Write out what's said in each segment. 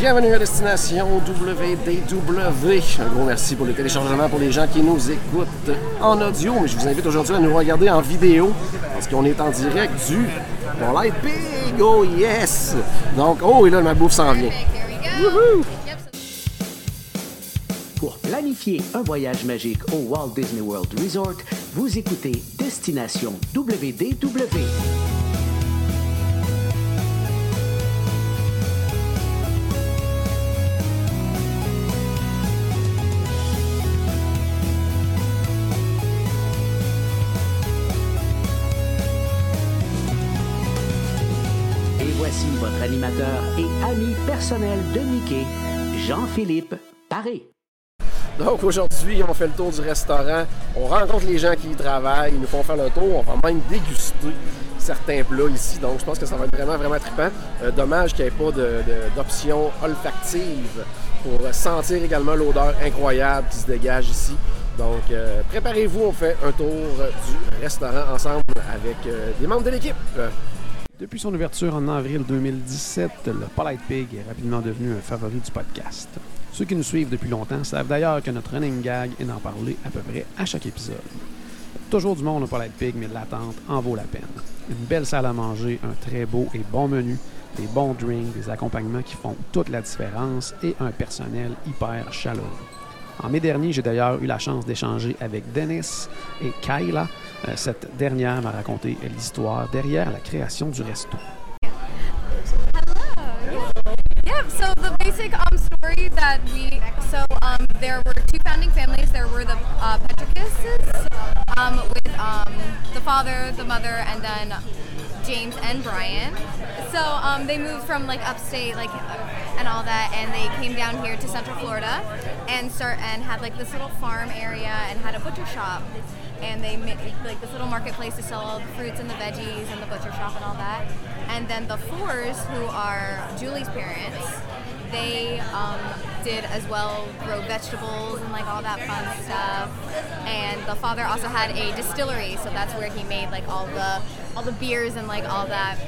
Bienvenue à Destination WDW. Un gros merci pour le téléchargement pour les gens qui nous écoutent en audio, mais je vous invite aujourd'hui à nous regarder en vidéo parce qu'on est en direct du Polite Pig. Oh yes! Donc, oh, et là, ma bouffe s'en vient. Pour planifier un voyage magique au Walt Disney World Resort, vous écoutez Destination WDW. Voici votre animateur et ami personnel de Mickey, Jean-Philippe Paré. Donc aujourd'hui, on fait le tour du restaurant. On rencontre les gens qui y travaillent. Ils nous font faire le tour. On va même déguster certains plats ici. Donc je pense que ça va être vraiment, vraiment trippant. Euh, dommage qu'il n'y ait pas d'option olfactive pour sentir également l'odeur incroyable qui se dégage ici. Donc euh, préparez-vous, on fait un tour du restaurant ensemble avec euh, des membres de l'équipe. Depuis son ouverture en avril 2017, le Polite Pig est rapidement devenu un favori du podcast. Ceux qui nous suivent depuis longtemps savent d'ailleurs que notre running gag est d'en parler à peu près à chaque épisode. Toujours du monde au Polite Pig, mais l'attente en vaut la peine. Une belle salle à manger, un très beau et bon menu, des bons drinks, des accompagnements qui font toute la différence et un personnel hyper chaleureux. En mai dernier, j'ai d'ailleurs eu la chance d'échanger avec Dennis et Kyla. Euh, Cette dernière m'a raconté l'histoire derrière la création du resto. So the basic um, story that we so um, there were two founding families. There were the uh, Petricuses um, with um, the father, the mother, and then James and Brian. So um, they moved from like upstate, like uh, and all that, and they came down here to Central Florida and start and had like this little farm area and had a butcher shop. And they made like this little marketplace to sell all the fruits and the veggies and the butcher shop and all that. And then the Fours, who are Julie's parents, they um, did as well grow vegetables and like all that fun stuff. And the father also had a distillery, so that's where he made like all the all the beers and like all that.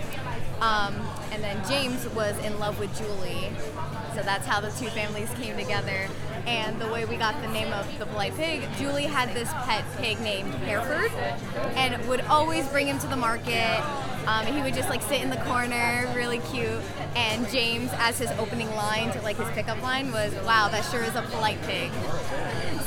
Um, and then James was in love with Julie, so that's how the two families came together. And the way we got the name of the polite pig, Julie had this pet pig named Hereford, and would always bring him to the market. Um, he would just like sit in the corner, really cute. And James, as his opening line to like his pickup line, was, "Wow, that sure is a polite pig."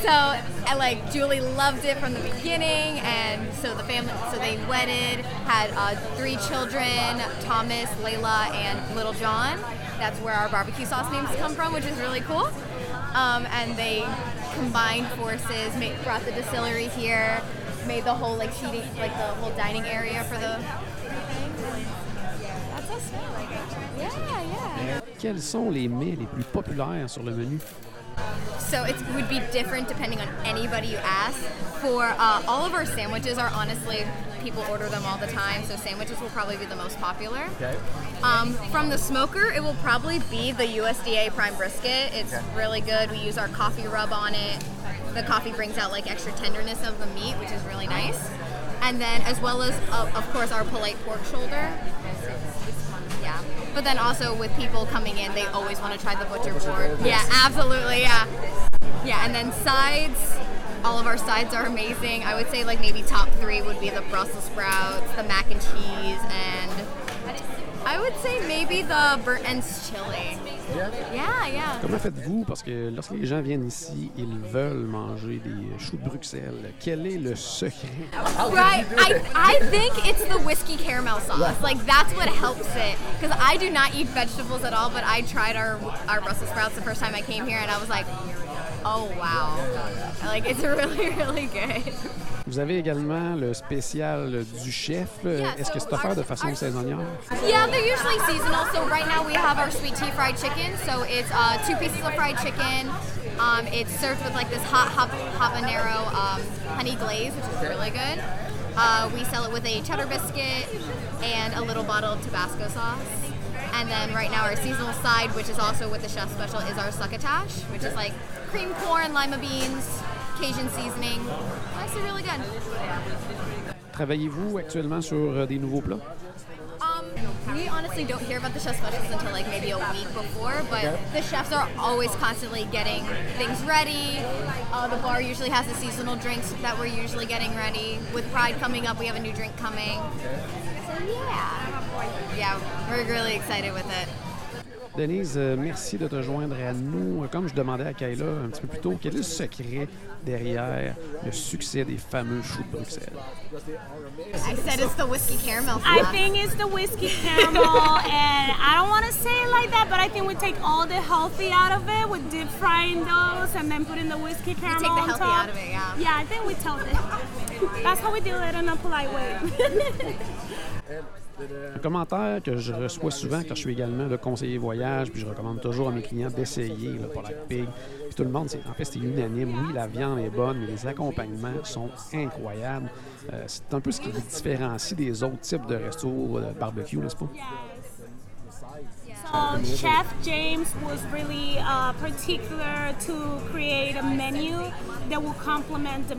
So, I like Julie loved it from the beginning, and so the family, so they wedded, had uh, three children: Thomas, Layla, and Little John. That's where our barbecue sauce names come from, which is really cool. Um, and they combined forces, made, brought the distillery here, made the whole like seating, like the whole dining area for the. That's us. Yeah, yeah. Quels sont les mets les plus populaires sur le menu? So it would be different depending on anybody you ask. For uh, all of our sandwiches are honestly people order them all the time, so sandwiches will probably be the most popular. Okay. Um, from the smoker, it will probably be the USDA prime brisket. It's really good. We use our coffee rub on it. The coffee brings out like extra tenderness of the meat, which is really nice. And then, as well as, uh, of course, our polite pork shoulder. But then also with people coming in, they always want to try the butcher board. Yeah, absolutely. Yeah. Yeah, and then sides. All of our sides are amazing. I would say like maybe top three would be the Brussels sprouts, the mac and cheese, and I would say maybe the burnt ends chili. Yeah. Yeah, yeah. Comment faites-vous? Parce que lorsque les gens viennent ici, ils veulent manger des choux de Bruxelles. Quel est le secret? Right. I, I think it's the whiskey caramel sauce. Like that's what helps it. Because I do not eat vegetables at all, but I tried our our Brussels sprouts the first time I came here, and I was like, oh wow, like it's really really good. Vous avez également le spécial du chef. Yeah, Est-ce que c'est offert de façon saisonnière? Yeah, they're usually seasonal. So right now we have our sweet tea fried chicken. So it's uh, two pieces of fried chicken. Um, it's served with like this hot hab- habanero um, honey glaze, which is really good. Uh, we sell it with a cheddar biscuit and a little bottle of Tabasco sauce. And then right now our seasonal side, which is also with the chef special, is our succotash, which is like cream corn, lima beans, Cajun seasoning. That's really good. Travaillez-vous actuellement sur euh, des nouveaux plats? We honestly don't hear about the chef specials until like maybe a week before, but Okay. the chefs are always constantly getting things ready. Uh, the bar usually has the seasonal drinks that we're usually getting ready. With Pride coming up, we have a new drink coming. So yeah, yeah, we're really excited with it. Denise, euh, merci de te joindre à nous. Comme je demandais à Kayla un petit peu plus tôt, quel est le secret derrière le succès des fameux choux de Bruxelles? I said it's the whiskey caramel. I fluff. think it's the whiskey caramel, and I don't want to say it like that, but I think we take all the healthy out of it with deep frying those and then putting the whiskey caramel take the on healthy top. out of it. Yeah. Yeah, I think we told it. That's how we do it in a polite way. Un commentaire que je reçois souvent car je suis également le conseiller voyage, puis je recommande toujours à mes clients d'essayer le Polite Pig. Puis tout le monde, en fait, c'est unanime. Oui, la viande est bonne, mais les accompagnements sont incroyables. Euh, c'est un peu ce qui les différencie des autres types de restos de barbecue, n'est-ce pas? Chef James was really uh, particular to create a menu that will complement the.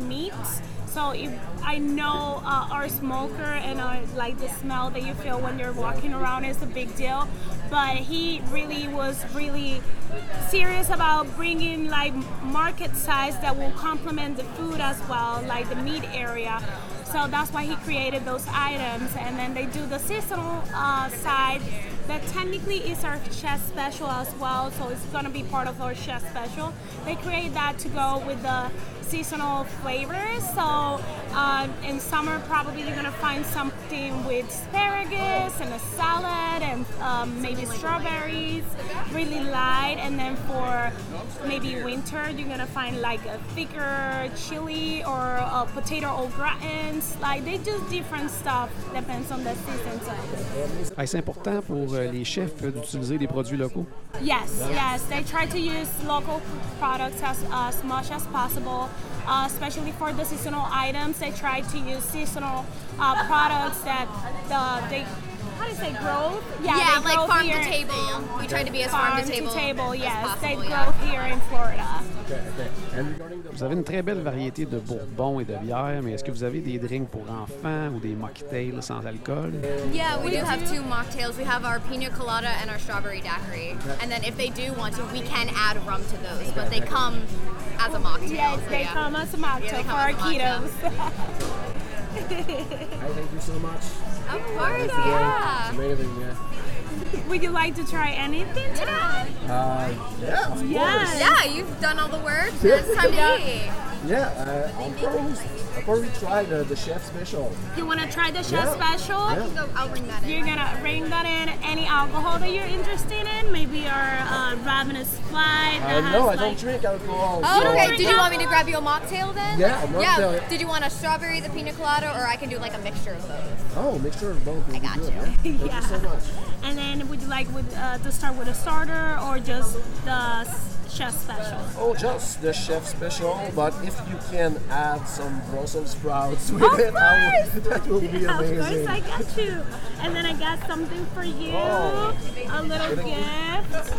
So if I know uh, our smoker and our, like the smell that you feel when you're walking around is a big deal, but he really was really serious about bringing like market size that will complement the food as well, like the meat area. So that's why he created those items, and then they do the seasonal uh, side that technically is our chef special as well. So it's gonna be part of our chef special. They create that to go with the seasonal flavors. So uh, in summer, probably you're gonna find something with asparagus and a salad and um, maybe strawberries, really light. And then for maybe winter, you're gonna find like a thicker chili or a potato au gratins. Like they do different stuff depends on the season. So. Hey, c'est important pour euh, les chefs euh, d'utiliser des produits locaux. Yes, yes. They try to use local products as, as much as possible, uh, especially for the seasonal items. They try to use seasonal uh, products that the, they, how do you say, grow? Yeah, they like grow farm here- to table. We try to be as farm, Farm to table. as yes. possible, they grow yeah. here in Florida. Vous avez une très belle variété de bourbons et de bières, mais est-ce que vous avez des drinks pour enfants ou des mocktails sans alcool? Yeah, we, do have two mocktails. We have our pina colada and our strawberry daiquiri. And then if they do want to, we can add rum to those, but they come as a mocktail. Yes, so they yeah. come as a mocktail for our ketos. Hey, thank you so much. Of course, It's amazing, yeah. Would you like to try anything today? Uh, yeah, of Yes. Yeah, you've done all the work. It's time to eat. Yeah, uh, I'll probably, I'll probably try the, the chef special. You want to try the chef Yeah. special? Yeah. Go, I'll ring that in. You're gonna ring that in. Any alcohol that you're interested in? Maybe our uh, ravenous flight. Uh, no, I like, don't drink alcohol. Oh, so- okay. Did you want me to grab you a mocktail then? Yeah, a mocktail, yeah. Did you want a strawberry, the pina colada, or I can do like a mixture of both? Oh, mixture of both. would I be got good, you. huh? Thank Yeah. you so much. And then would you like with, uh, to start with a starter or just the s- chef special? Oh, just the chef special, but if you can add some Brussels sprouts with Of it, that will be Of amazing. course, I got you. And then I got something for you, Oh. a little gift.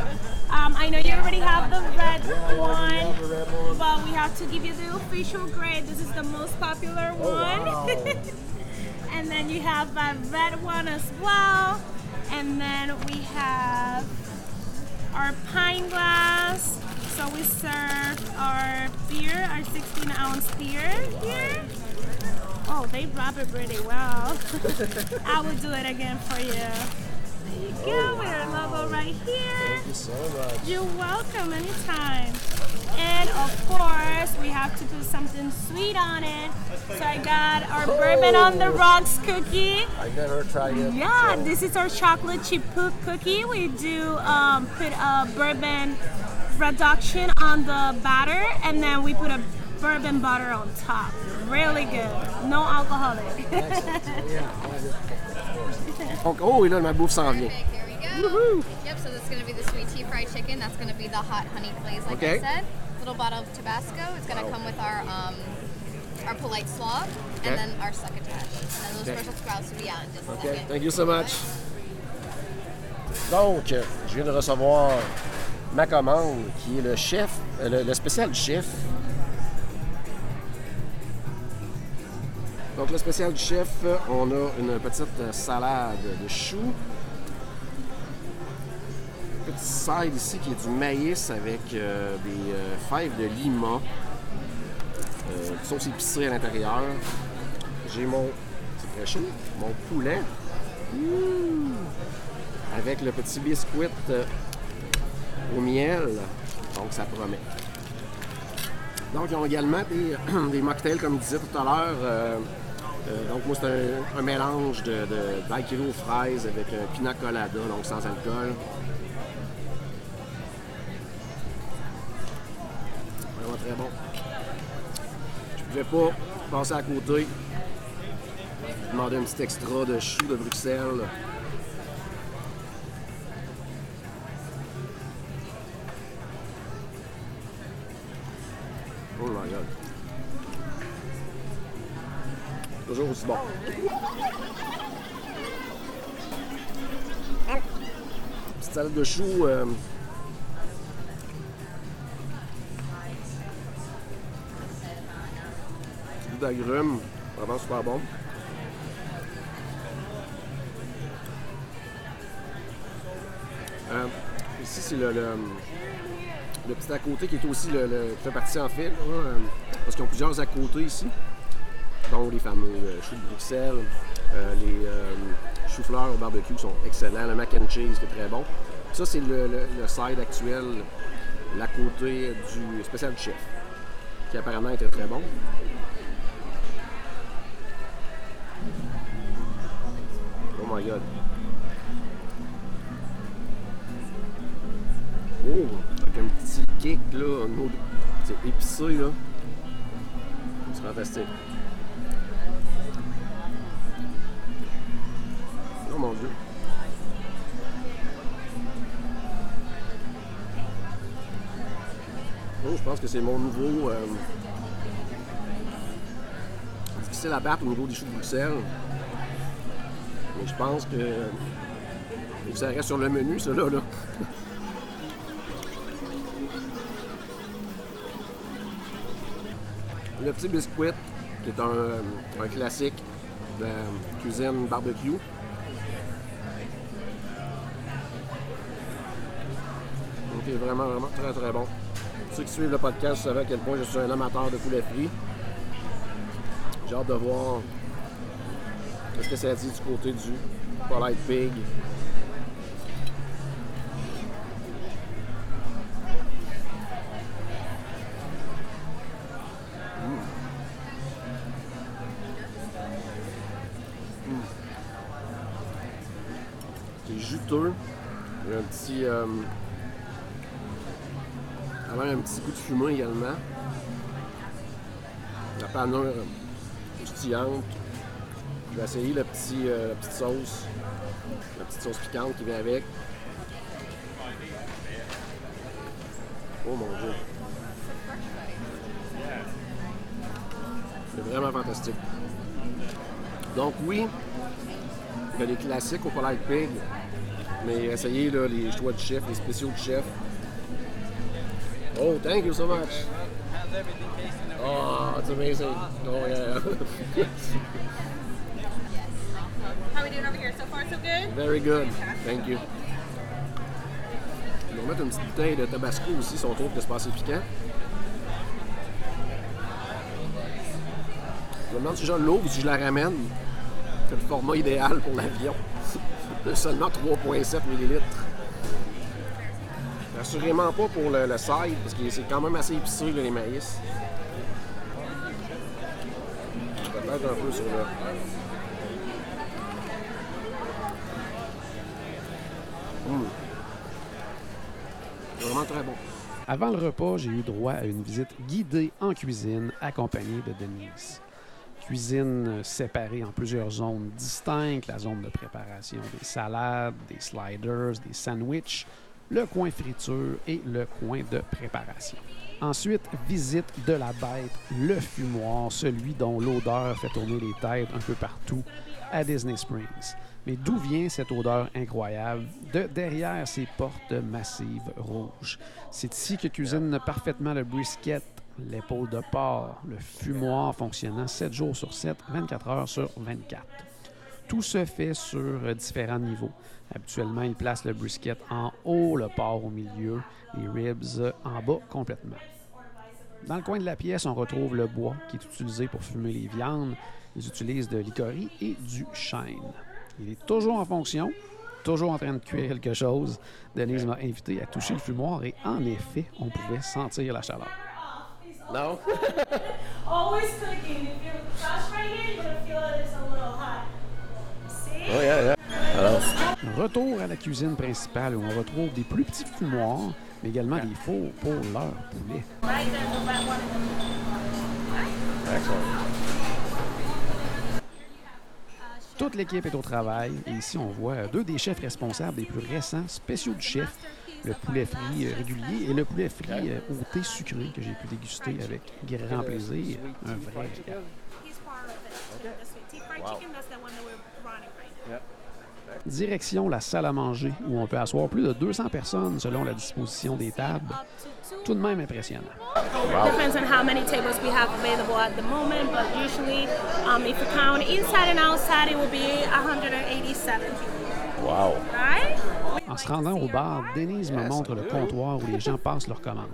Um, I know you already have the red one, have the red one. but we have to give you the official grade. This is the most popular Oh, one. wow. and then you have a red one as well. And then we have our pine glass. So we serve our beer, our 16 ounce beer here. Oh, they wrap it really well. I will do it again for you. Right here. Thank you so much. You're welcome anytime. And of course, we have to put something sweet on it. So I got our bourbon on the rocks cookie. I never tried it. Yeah, so- this is our chocolate chip poop cookie. We do um, put a bourbon reduction on the batter, and then we put a bourbon butter on top. Really good. No alcoholic. Donc, oh, et là, ma bouffe s'en vient. Go. Yep. So that's gonna be the sweet tea fried chicken. That's gonna be the hot honey glaze, like Okay. I said. Little bottle of Tabasco. It's gonna come with our um, our polite slaw, Okay. and then our succotash. And those Okay. Sprouts will be out in just a OK, second. thank you so much. Donc, euh, je viens de recevoir ma commande qui est le chef, euh, le, le spécial chef. Donc, le spécial du chef, on a une petite salade de choux. Side ici qui est du maïs avec euh, des euh, fèves de lima. Euh, sauce épicée à l'intérieur. J'ai mon. C'est très chaud. Mon poulet. Avec le petit biscuit au miel. Donc, ça promet. Donc, ils ont également des, mocktails, comme je disais tout à l'heure. Donc, moi, c'est un, mélange de, de aux fraises avec un pina colada, donc sans alcool. Très bon. Je pouvais pas passer à côté. Demander un petit extra de choux de Bruxelles. Oh my god. Toujours aussi bon. Petite salade de choux. euh, d'agrumes. Vraiment super bon. Euh, ici, c'est le, le, petit à côté qui est aussi le, qui fait partie en fait, euh, parce qu'ils ont plusieurs à côté ici. Donc les fameux euh, choux de Bruxelles, les choux-fleurs au barbecue sont excellents, le mac and cheese qui est très bon. Ça, c'est le side actuel, l'à côté du spécial du chef, qui apparemment était très bon. My god. Oh, avec un petit kick là, au niveau de- c'est épicé là. C'est fantastique. Oh mon dieu. Oh, je pense que c'est mon nouveau. euh, difficile à battre au niveau des choux de Bruxelles. Mais je pense que. ça reste sur le menu, ça là. Le petit biscuit, qui est un, un classique de la cuisine barbecue. Donc, il est vraiment, vraiment très, très bon. Ceux qui suivent le podcast savent à quel point je suis un amateur de poulet frit. J'ai hâte de voir ce que ça dit du côté du Polite Pig? C'est juteux. Il y a un petit. Euh, un petit goût de fumée également. La panure euh, croustillante. Je vais essayer euh, la petite sauce. La petite sauce piquante qui vient avec. Oh mon dieu. C'est vraiment fantastique. Donc oui, il y a les classiques au Polite Pig, mais essayez là, les choix du chef, les spéciaux du chef. Oh, thank you so much. Oh, it's amazing. Oh yeah. How are we doing over here? So good? Very good. Thank you. Ils vont mettre une petite bouteille de tabasco aussi si on trouve que c'est piquant. Je me demande si je l'ouvre ou si je la ramène. C'est le format idéal pour l'avion. Seulement 3,7 ml. Assurément pas pour le, le side, parce que c'est quand même assez épicé là, les maïs. Peut-être un peu sur le. Hum. Avant le repas, j'ai eu droit à une visite guidée en cuisine accompagnée de Denise. Cuisine euh, séparée en plusieurs zones distinctes, la zone de préparation des salades, des sliders, des sandwichs, le coin friture et le coin de préparation. Ensuite, visite de la bête, le fumoir, celui dont l'odeur fait tourner les têtes un peu partout à Disney Springs. Mais d'où vient cette odeur incroyable de derrière ces portes massives rouges? C'est ici que cuisine parfaitement le brisket l'épaule de porc, le fumoir fonctionnant 7 jours sur 7, 24 heures sur 24. Tout se fait sur différents niveaux. Habituellement, il place le brisket en haut, le porc au milieu, les ribs en bas complètement. Dans le coin de la pièce, on retrouve le bois qui est utilisé pour fumer les viandes. Ils utilisent de l'icorie et du chêne. Il est toujours en fonction, toujours en train de cuire quelque chose. Denise m'a invité à toucher le fumoir et en effet, on pouvait sentir la chaleur. Non? Always cooking. If you touch right here, you're gonna feel that it's a little hot. See? Oh, yeah, yeah. Alors, Retour à la cuisine principale où on retrouve des plus petits fumoirs, mais également des fours pour leur poulet. Excellent. Toute l'équipe est au travail et ici on voit deux des chefs responsables des plus récents spéciaux du chef, le poulet frit euh, régulier et le poulet frit euh, au thé sucré que j'ai pu déguster avec grand plaisir. Un vrai régal. He's part of it. The sweet tea fried chicken, that's the one that we're running right now. Direction la salle à manger où on peut asseoir plus de 200 personnes selon la disposition des tables. Tout de même impressionnant. Depends on how many tables we have available at the moment, but usually, um, if you count inside and outside, it will be 187 people. Wow. Right? En se rendant au bar, Denise me montre le comptoir où les gens passent leurs commandes.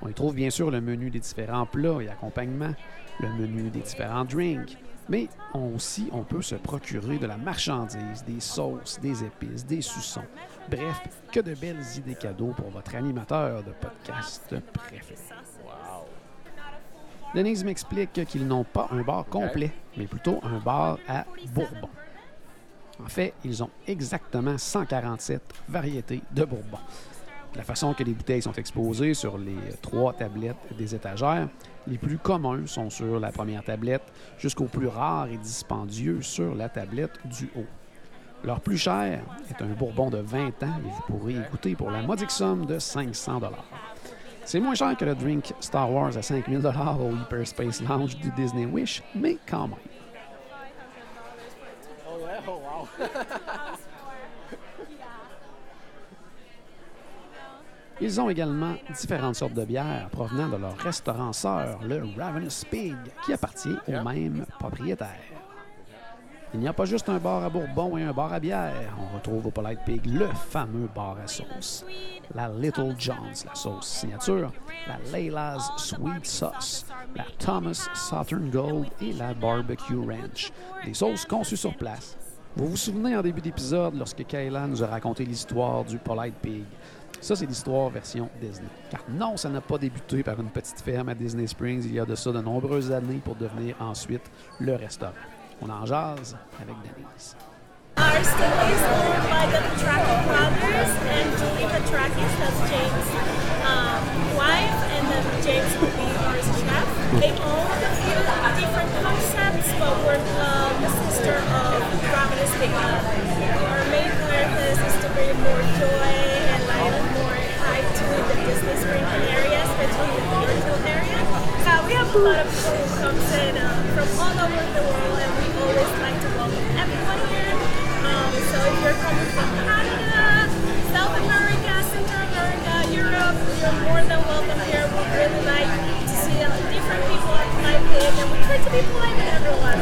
On y trouve bien sûr le menu des différents plats et accompagnements, le menu des différents drinks, mais aussi on peut se procurer de la marchandise, des sauces, des épices, des suçons. Bref, que de belles idées cadeaux pour votre animateur de podcast préféré. Denise m'explique qu'ils n'ont pas un bar complet, mais plutôt un bar à Bourbon. En fait, ils ont exactement 147 variétés de Bourbon. La façon que les bouteilles sont exposées sur les trois tablettes des étagères, les plus communs sont sur la première tablette, jusqu'aux plus rares et dispendieux sur la tablette du haut. Leur plus cher est un bourbon de 20 ans et vous pourrez y goûter pour la modique somme de 500 C'est moins cher que le drink Star Wars à 5000 au Hyperspace Lounge du Disney Wish, mais quand même. Oh? Oh, wow. Ils ont également différentes sortes de bières provenant de leur restaurant sœur, le Ravenous Pig, qui appartient au même propriétaire. Il n'y a pas juste un bar à bourbon et un bar à bière. On retrouve au Polite Pig le fameux bar à sauce. La Little John's, la sauce signature, la Layla's Sweet Sauce, la Thomas Southern Gold et la Barbecue Ranch. Des sauces conçues sur place. Vous vous souvenez en début d'épisode lorsque Kayla nous a raconté l'histoire du Polite Pig. Ça, c'est l'histoire version Disney. Car non, ça n'a pas débuté par une petite ferme à Disney Springs il y a de ça de nombreuses années pour devenir ensuite le restaurant. On en jase avec Denise. Our steak is owned by the Petraki brothers and Julie Petrakis, that's James' um, wife, and then James will be our chef. They own a few different concepts, but we're uh, the sister of Ravenous Pig. Our main purpose is to bring more joy a lot of people who comes in uh, from all over the world, and we always like to welcome everyone here. Um, so if you're coming from Canada, South America, Central America, Europe, you're more than welcome here. We really like to see different people at Live Pig, and we try to be polite with everyone.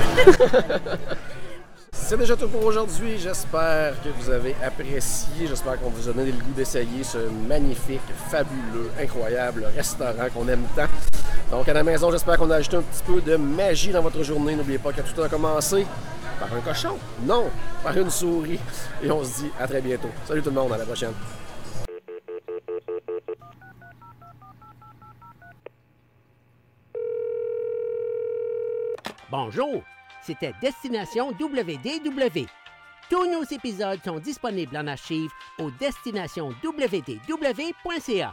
C'est déjà tout pour aujourd'hui. J'espère que vous avez apprécié. J'espère qu'on vous a donné le goût d'essayer ce magnifique, fabuleux, incroyable restaurant qu'on aime tant. Donc à la maison, j'espère qu'on a ajouté un petit peu de magie dans votre journée. N'oubliez pas que tout a commencé par un cochon. Non, par une souris. Et on se dit à très bientôt. Salut tout le monde, à la prochaine. Bonjour, c'était Destination WDW. Tous nos épisodes sont disponibles en archive au destinationwdw.ca.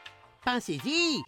Pensez-y!